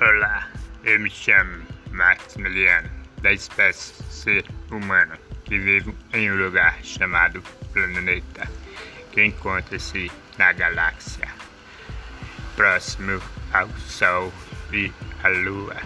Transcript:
Olá, eu me chamo Maximiliano, da espécie ser humano, que vivo em um lugar chamado planeta, que encontra-se na galáxia, próximo ao Sol e à Lua.